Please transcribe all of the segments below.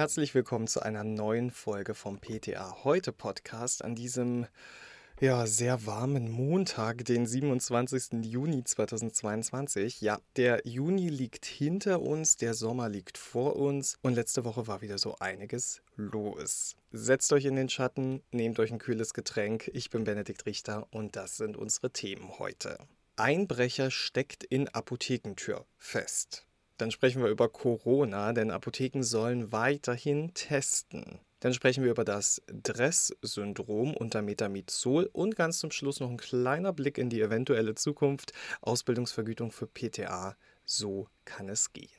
herzlich willkommen zu einer neuen Folge vom PTA Heute Podcast an diesem ja, sehr warmen Montag, den 27. Juni 2022. Ja, der Juni liegt hinter uns, der Sommer liegt vor uns und letzte Woche war wieder so einiges los. Setzt euch in den Schatten, nehmt euch ein kühles Getränk. Ich bin Benedikt Richter und das sind unsere Themen heute. Einbrecher steckt in Apothekentür fest. Dann sprechen wir über Corona, denn Apotheken sollen weiterhin testen. Dann sprechen wir über das Dress-Syndrom unter Metamizol und ganz zum Schluss noch ein kleiner Blick in die eventuelle Zukunft. Ausbildungsvergütung für PTA. So kann es gehen.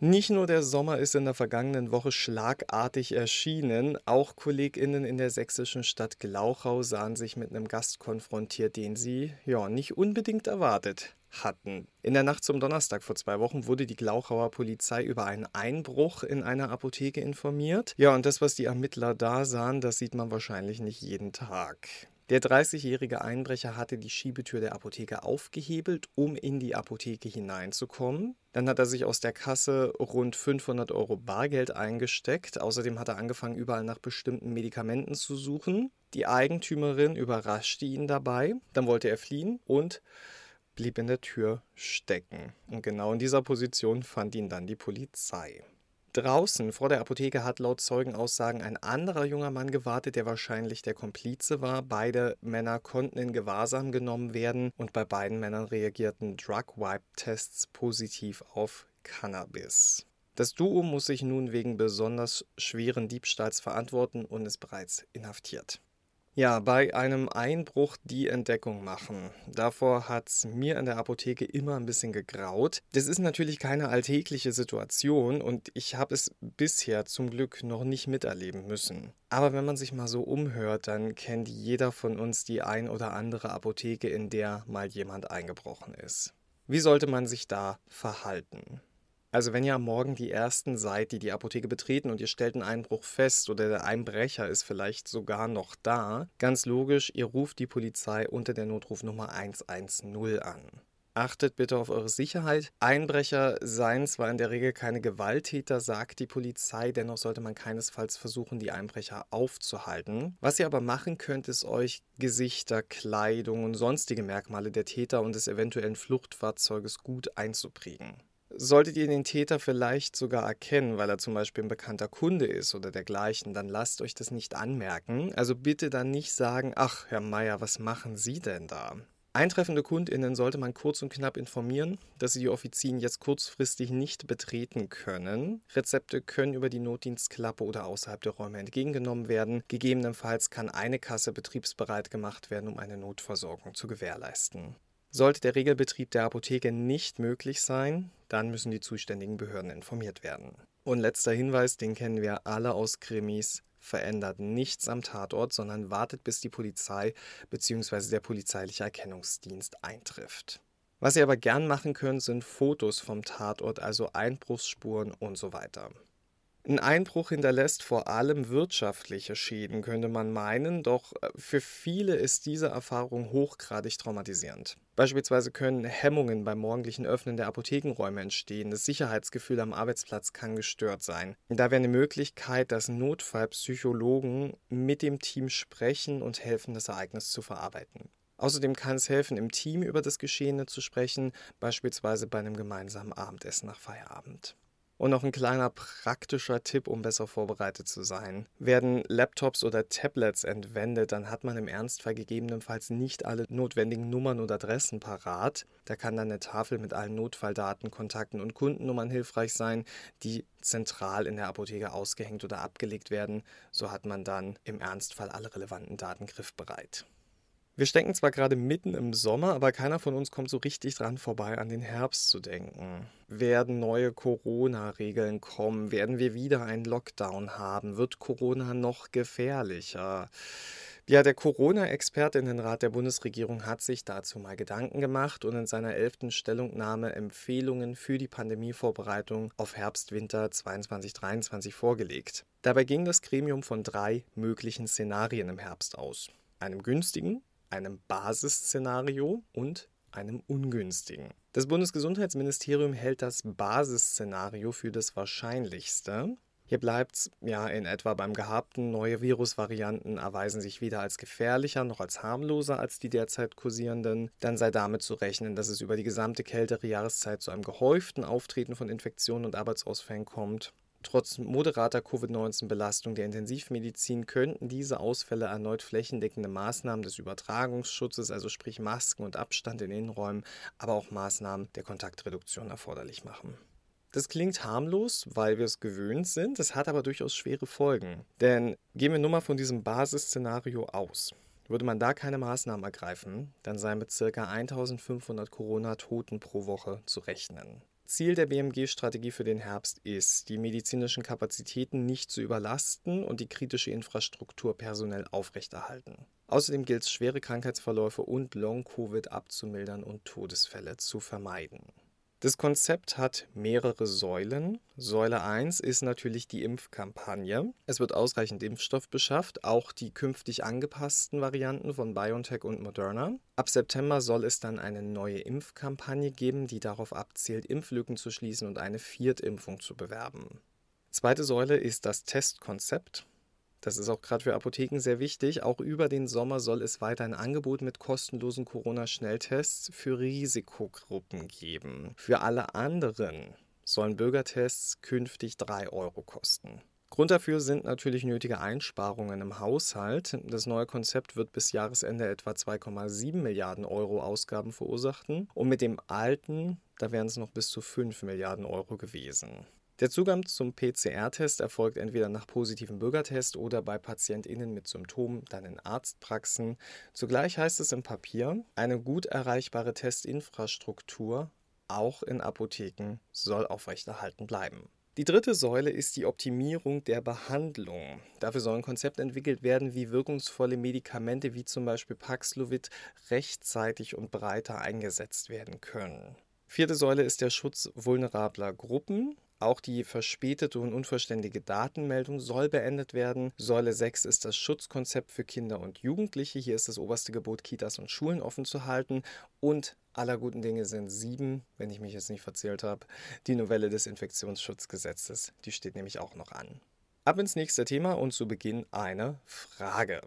Nicht nur der Sommer ist in der vergangenen Woche schlagartig erschienen, auch KollegInnen in der sächsischen Stadt Glauchau sahen sich mit einem Gast konfrontiert, den sie ja nicht unbedingt erwartet hatten. In der Nacht zum Donnerstag vor zwei Wochen wurde die Glauchauer Polizei über einen Einbruch in einer Apotheke informiert. Ja, und das, was die Ermittler da sahen, das sieht man wahrscheinlich nicht jeden Tag. Der 30-jährige Einbrecher hatte die Schiebetür der Apotheke aufgehebelt, um in die Apotheke hineinzukommen. Dann hat er sich aus der Kasse rund 500 Euro Bargeld eingesteckt. Außerdem hat er angefangen, überall nach bestimmten Medikamenten zu suchen. Die Eigentümerin überraschte ihn dabei. Dann wollte er fliehen und blieb in der Tür stecken. Und genau in dieser Position fand ihn dann die Polizei. Draußen vor der Apotheke hat laut Zeugenaussagen ein anderer junger Mann gewartet, der wahrscheinlich der Komplize war. Beide Männer konnten in Gewahrsam genommen werden und bei beiden Männern reagierten Drug-Wipe-Tests positiv auf Cannabis. Das Duo muss sich nun wegen besonders schweren Diebstahls verantworten und ist bereits inhaftiert. Ja, bei einem Einbruch die Entdeckung machen. Davor hat es mir in der Apotheke immer ein bisschen gegraut. Das ist natürlich keine alltägliche Situation und ich habe es bisher zum Glück noch nicht miterleben müssen. Aber wenn man sich mal so umhört, dann kennt jeder von uns die ein oder andere Apotheke, in der mal jemand eingebrochen ist. Wie sollte man sich da verhalten? Also wenn ihr am Morgen die Ersten seid, die die Apotheke betreten und ihr stellt einen Einbruch fest oder der Einbrecher ist vielleicht sogar noch da, ganz logisch, ihr ruft die Polizei unter der Notrufnummer 110 an. Achtet bitte auf eure Sicherheit. Einbrecher seien zwar in der Regel keine Gewalttäter, sagt die Polizei, dennoch sollte man keinesfalls versuchen, die Einbrecher aufzuhalten. Was ihr aber machen könnt, ist euch Gesichter, Kleidung und sonstige Merkmale der Täter und des eventuellen Fluchtfahrzeuges gut einzuprägen. Solltet ihr den Täter vielleicht sogar erkennen, weil er zum Beispiel ein bekannter Kunde ist oder dergleichen, dann lasst euch das nicht anmerken. Also bitte dann nicht sagen, ach, Herr Meier, was machen Sie denn da? Eintreffende KundInnen sollte man kurz und knapp informieren, dass sie die Offizien jetzt kurzfristig nicht betreten können. Rezepte können über die Notdienstklappe oder außerhalb der Räume entgegengenommen werden. Gegebenenfalls kann eine Kasse betriebsbereit gemacht werden, um eine Notversorgung zu gewährleisten. Sollte der Regelbetrieb der Apotheke nicht möglich sein, dann müssen die zuständigen Behörden informiert werden. Und letzter Hinweis, den kennen wir alle aus Krimis, verändert nichts am Tatort, sondern wartet, bis die Polizei bzw. der polizeiliche Erkennungsdienst eintrifft. Was ihr aber gern machen könnt, sind Fotos vom Tatort, also Einbruchsspuren und so weiter. Ein Einbruch hinterlässt vor allem wirtschaftliche Schäden, könnte man meinen, doch äh, für viele ist diese Erfahrung hochgradig traumatisierend. Beispielsweise können Hemmungen beim morgendlichen Öffnen der Apothekenräume entstehen, das Sicherheitsgefühl am Arbeitsplatz kann gestört sein. Da wäre eine Möglichkeit, dass Notfallpsychologen mit dem Team sprechen und helfen, das Ereignis zu verarbeiten. Außerdem kann es helfen, im Team über das Geschehene zu sprechen, beispielsweise bei einem gemeinsamen Abendessen nach Feierabend. Und noch ein kleiner praktischer Tipp, um besser vorbereitet zu sein. Werden Laptops oder Tablets entwendet, dann hat man im Ernstfall gegebenenfalls nicht alle notwendigen Nummern und Adressen parat. Da kann dann eine Tafel mit allen Notfalldaten, Kontakten und Kundennummern hilfreich sein, die zentral in der Apotheke ausgehängt oder abgelegt werden. So hat man dann im Ernstfall alle relevanten Daten griffbereit. Wir stecken zwar gerade mitten im Sommer, aber keiner von uns kommt so richtig dran vorbei, an den Herbst zu denken. Werden neue Corona-Regeln kommen? Werden wir wieder einen Lockdown haben? Wird Corona noch gefährlicher? Ja, der Corona-Expertinnenrat der Bundesregierung hat sich dazu mal Gedanken gemacht und in seiner elften Stellungnahme Empfehlungen für die Pandemievorbereitung auf Herbst-Winter 2022-2023 vorgelegt. Dabei ging das Gremium von drei möglichen Szenarien im Herbst aus. Einem günstigen, einem Basisszenario und einem ungünstigen. Das Bundesgesundheitsministerium hält das Basisszenario für das wahrscheinlichste. Hier bleibt es ja in etwa beim Gehabten. Neue Virusvarianten erweisen sich weder als gefährlicher noch als harmloser als die derzeit kursierenden. Dann sei damit zu rechnen, dass es über die gesamte kältere Jahreszeit zu einem gehäuften Auftreten von Infektionen und Arbeitsausfällen kommt. Trotz moderater Covid-19-Belastung der Intensivmedizin könnten diese Ausfälle erneut flächendeckende Maßnahmen des Übertragungsschutzes, also sprich Masken und Abstand in Innenräumen, aber auch Maßnahmen der Kontaktreduktion erforderlich machen. Das klingt harmlos, weil wir es gewöhnt sind, es hat aber durchaus schwere Folgen. Denn gehen wir nur mal von diesem Basisszenario aus. Würde man da keine Maßnahmen ergreifen, dann sei mit ca. 1500 Corona-Toten pro Woche zu rechnen. Ziel der BMG-Strategie für den Herbst ist, die medizinischen Kapazitäten nicht zu überlasten und die kritische Infrastruktur personell aufrechterhalten. Außerdem gilt es, schwere Krankheitsverläufe und Long-Covid abzumildern und Todesfälle zu vermeiden. Das Konzept hat mehrere Säulen. Säule 1 ist natürlich die Impfkampagne. Es wird ausreichend Impfstoff beschafft, auch die künftig angepassten Varianten von BioNTech und Moderna. Ab September soll es dann eine neue Impfkampagne geben, die darauf abzielt, Impflücken zu schließen und eine Viertimpfung zu bewerben. Zweite Säule ist das Testkonzept. Das ist auch gerade für Apotheken sehr wichtig. Auch über den Sommer soll es weiter ein Angebot mit kostenlosen Corona-Schnelltests für Risikogruppen geben. Für alle anderen sollen Bürgertests künftig 3 Euro kosten. Grund dafür sind natürlich nötige Einsparungen im Haushalt. Das neue Konzept wird bis Jahresende etwa 2,7 Milliarden Euro Ausgaben verursachen und mit dem alten, da wären es noch bis zu 5 Milliarden Euro gewesen. Der Zugang zum PCR-Test erfolgt entweder nach positivem Bürgertest oder bei PatientInnen mit Symptomen dann in Arztpraxen. Zugleich heißt es im Papier, eine gut erreichbare Testinfrastruktur, auch in Apotheken, soll aufrechterhalten bleiben. Die dritte Säule ist die Optimierung der Behandlung. Dafür soll ein Konzept entwickelt werden, wie wirkungsvolle Medikamente wie zum Beispiel Paxlovid rechtzeitig und breiter eingesetzt werden können. Vierte Säule ist der Schutz vulnerabler Gruppen. Auch die verspätete und unvollständige Datenmeldung soll beendet werden. Säule 6 ist das Schutzkonzept für Kinder und Jugendliche. Hier ist das oberste Gebot, Kitas und Schulen offen zu halten. Und aller guten Dinge sind sieben, wenn ich mich jetzt nicht verzählt habe, die Novelle des Infektionsschutzgesetzes. Die steht nämlich auch noch an. Ab ins nächste Thema und zu Beginn eine Frage.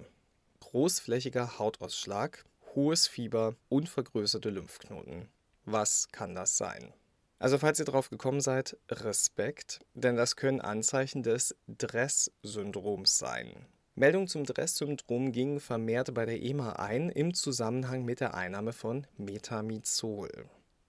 Großflächiger Hautausschlag, hohes Fieber und vergrößerte Lymphknoten. Was kann das sein? Also falls ihr drauf gekommen seid, Respekt, denn das können Anzeichen des Dress-Syndroms sein. Meldungen zum Dress-Syndrom gingen vermehrt bei der EMA ein im Zusammenhang mit der Einnahme von Metamizol.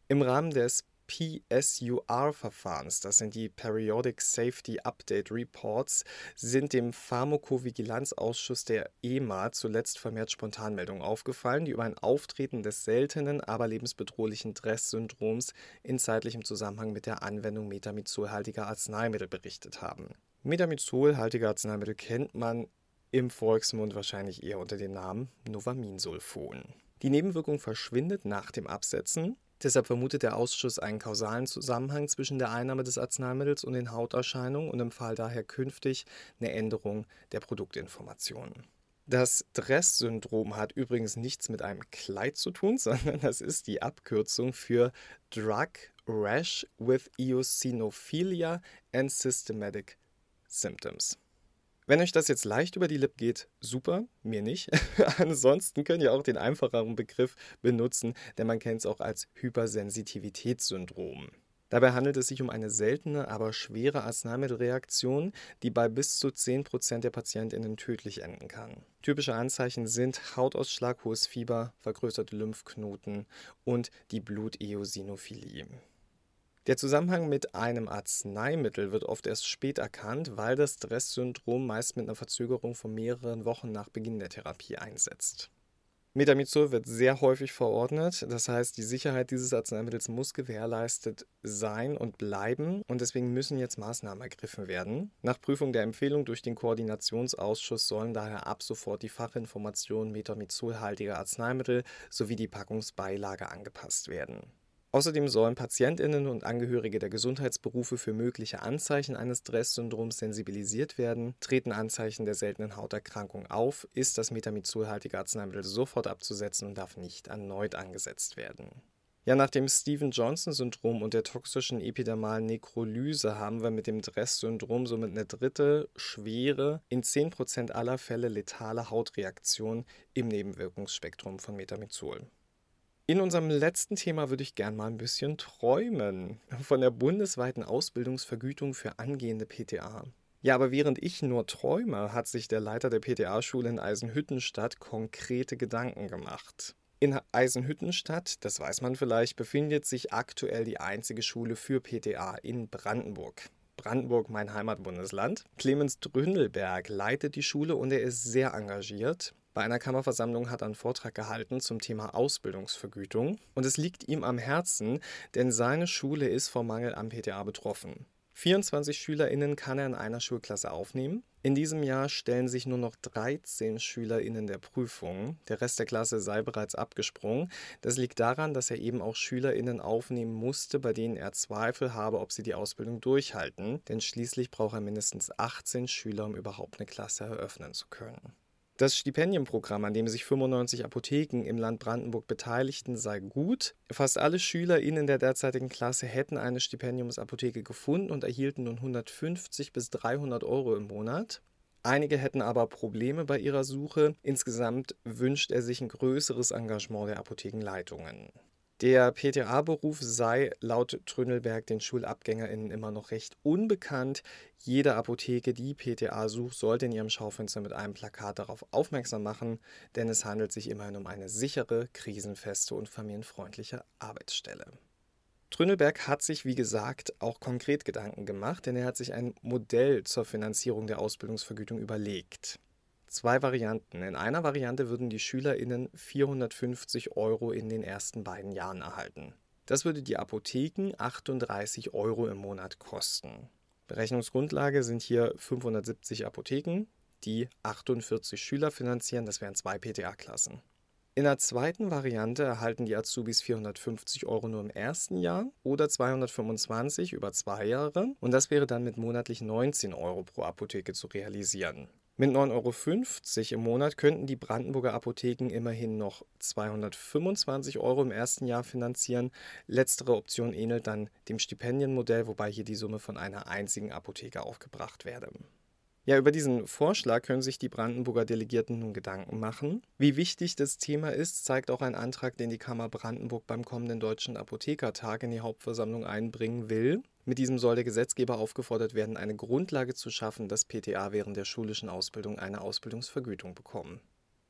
Im Rahmen des PSUR-Verfahrens, das sind die Periodic Safety Update Reports, sind dem Pharmakovigilanzausschuss der EMA zuletzt vermehrt Spontanmeldungen aufgefallen, die über ein Auftreten des seltenen, aber lebensbedrohlichen Dress-Syndroms in zeitlichem Zusammenhang mit der Anwendung metamizolhaltiger Arzneimittel berichtet haben. Metamizolhaltige Arzneimittel kennt man im Volksmund wahrscheinlich eher unter dem Namen Novaminsulfon. Die Nebenwirkung verschwindet nach dem Absetzen, Deshalb vermutet der Ausschuss einen kausalen Zusammenhang zwischen der Einnahme des Arzneimittels und den Hauterscheinungen und empfahl daher künftig eine Änderung der Produktinformationen. Das Dress-Syndrom hat übrigens nichts mit einem Kleid zu tun, sondern das ist die Abkürzung für Drug Rash with Eosinophilia and Systematic Symptoms. Wenn euch das jetzt leicht über die Lippen geht, super, mir nicht. Ansonsten könnt ihr auch den einfacheren Begriff benutzen, denn man kennt es auch als Hypersensitivitätssyndrom. Dabei handelt es sich um eine seltene, aber schwere Arzneimittelreaktion, die bei bis zu 10% der PatientInnen tödlich enden kann. Typische Anzeichen sind Hautausschlag, hohes Fieber, vergrößerte Lymphknoten und die Bluteosinophilie. Der Zusammenhang mit einem Arzneimittel wird oft erst spät erkannt, weil das Stresssyndrom meist mit einer Verzögerung von mehreren Wochen nach Beginn der Therapie einsetzt. Metamizol wird sehr häufig verordnet, das heißt, die Sicherheit dieses Arzneimittels muss gewährleistet sein und bleiben und deswegen müssen jetzt Maßnahmen ergriffen werden. Nach Prüfung der Empfehlung durch den Koordinationsausschuss sollen daher ab sofort die Fachinformationen metamizolhaltiger Arzneimittel sowie die Packungsbeilage angepasst werden. Außerdem sollen Patientinnen und Angehörige der Gesundheitsberufe für mögliche Anzeichen eines Dress-Syndroms sensibilisiert werden. Treten Anzeichen der seltenen Hauterkrankung auf, ist das metamizolhaltige Arzneimittel sofort abzusetzen und darf nicht erneut angesetzt werden. Ja, nach dem Steven-Johnson-Syndrom und der toxischen epidermalen Nekrolyse haben wir mit dem Dress-Syndrom somit eine dritte, schwere, in 10% aller Fälle letale Hautreaktion im Nebenwirkungsspektrum von Metamizol. In unserem letzten Thema würde ich gern mal ein bisschen träumen von der bundesweiten Ausbildungsvergütung für angehende PTA. Ja, aber während ich nur träume, hat sich der Leiter der PTA-Schule in Eisenhüttenstadt konkrete Gedanken gemacht. In Eisenhüttenstadt, das weiß man vielleicht, befindet sich aktuell die einzige Schule für PTA in Brandenburg. Brandenburg, mein Heimatbundesland. Clemens Dründelberg leitet die Schule und er ist sehr engagiert. Bei einer Kammerversammlung hat er einen Vortrag gehalten zum Thema Ausbildungsvergütung und es liegt ihm am Herzen, denn seine Schule ist vom Mangel an PTA betroffen. 24 SchülerInnen kann er in einer Schulklasse aufnehmen. In diesem Jahr stellen sich nur noch 13 SchülerInnen der Prüfung. Der Rest der Klasse sei bereits abgesprungen. Das liegt daran, dass er eben auch SchülerInnen aufnehmen musste, bei denen er Zweifel habe, ob sie die Ausbildung durchhalten. Denn schließlich braucht er mindestens 18 Schüler, um überhaupt eine Klasse eröffnen zu können. Das Stipendienprogramm, an dem sich 95 Apotheken im Land Brandenburg beteiligten, sei gut. Fast alle SchülerInnen der derzeitigen Klasse hätten eine Stipendiumsapotheke gefunden und erhielten nun 150 bis 300 Euro im Monat. Einige hätten aber Probleme bei ihrer Suche. Insgesamt wünscht er sich ein größeres Engagement der Apothekenleitungen. Der PTA-Beruf sei laut Trünnelberg den SchulabgängerInnen immer noch recht unbekannt. Jede Apotheke, die PTA sucht, sollte in ihrem Schaufenster mit einem Plakat darauf aufmerksam machen, denn es handelt sich immerhin um eine sichere, krisenfeste und familienfreundliche Arbeitsstelle. Trünnelberg hat sich, wie gesagt, auch konkret Gedanken gemacht, denn er hat sich ein Modell zur Finanzierung der Ausbildungsvergütung überlegt zwei Varianten. In einer Variante würden die SchülerInnen 450 Euro in den ersten beiden Jahren erhalten. Das würde die Apotheken 38 Euro im Monat kosten. Berechnungsgrundlage sind hier 570 Apotheken, die 48 Schüler finanzieren, das wären zwei PTA-Klassen. In der zweiten Variante erhalten die Azubis 450 Euro nur im ersten Jahr oder 225 über zwei Jahre und das wäre dann mit monatlich 19 Euro pro Apotheke zu realisieren. Mit 9,50 Euro im Monat könnten die Brandenburger Apotheken immerhin noch 225 Euro im ersten Jahr finanzieren. Letztere Option ähnelt dann dem Stipendienmodell, wobei hier die Summe von einer einzigen Apotheke aufgebracht werde. Ja, über diesen Vorschlag können sich die Brandenburger Delegierten nun Gedanken machen. Wie wichtig das Thema ist, zeigt auch ein Antrag, den die Kammer Brandenburg beim kommenden Deutschen Apothekertag in die Hauptversammlung einbringen will. Mit diesem soll der Gesetzgeber aufgefordert werden, eine Grundlage zu schaffen, dass PTA während der schulischen Ausbildung eine Ausbildungsvergütung bekommen.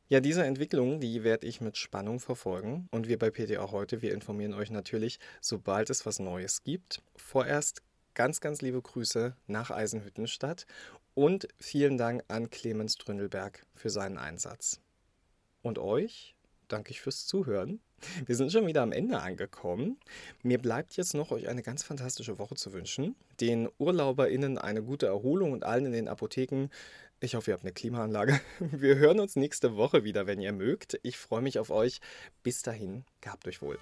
Ja, diese Entwicklung, die werde ich mit Spannung verfolgen. Und wir bei PTA heute, wir informieren euch natürlich, sobald es was Neues gibt. Vorerst ganz, ganz liebe Grüße nach Eisenhüttenstadt und vielen Dank an Clemens Dründelberg für seinen Einsatz. Und euch danke ich fürs Zuhören. Wir sind schon wieder am Ende angekommen. Mir bleibt jetzt noch, euch eine ganz fantastische Woche zu wünschen. Den UrlauberInnen eine gute Erholung und allen in den Apotheken. Ich hoffe, ihr habt eine Klimaanlage. Wir hören uns nächste Woche wieder, wenn ihr mögt. Ich freue mich auf euch. Bis dahin, gehabt euch wohl.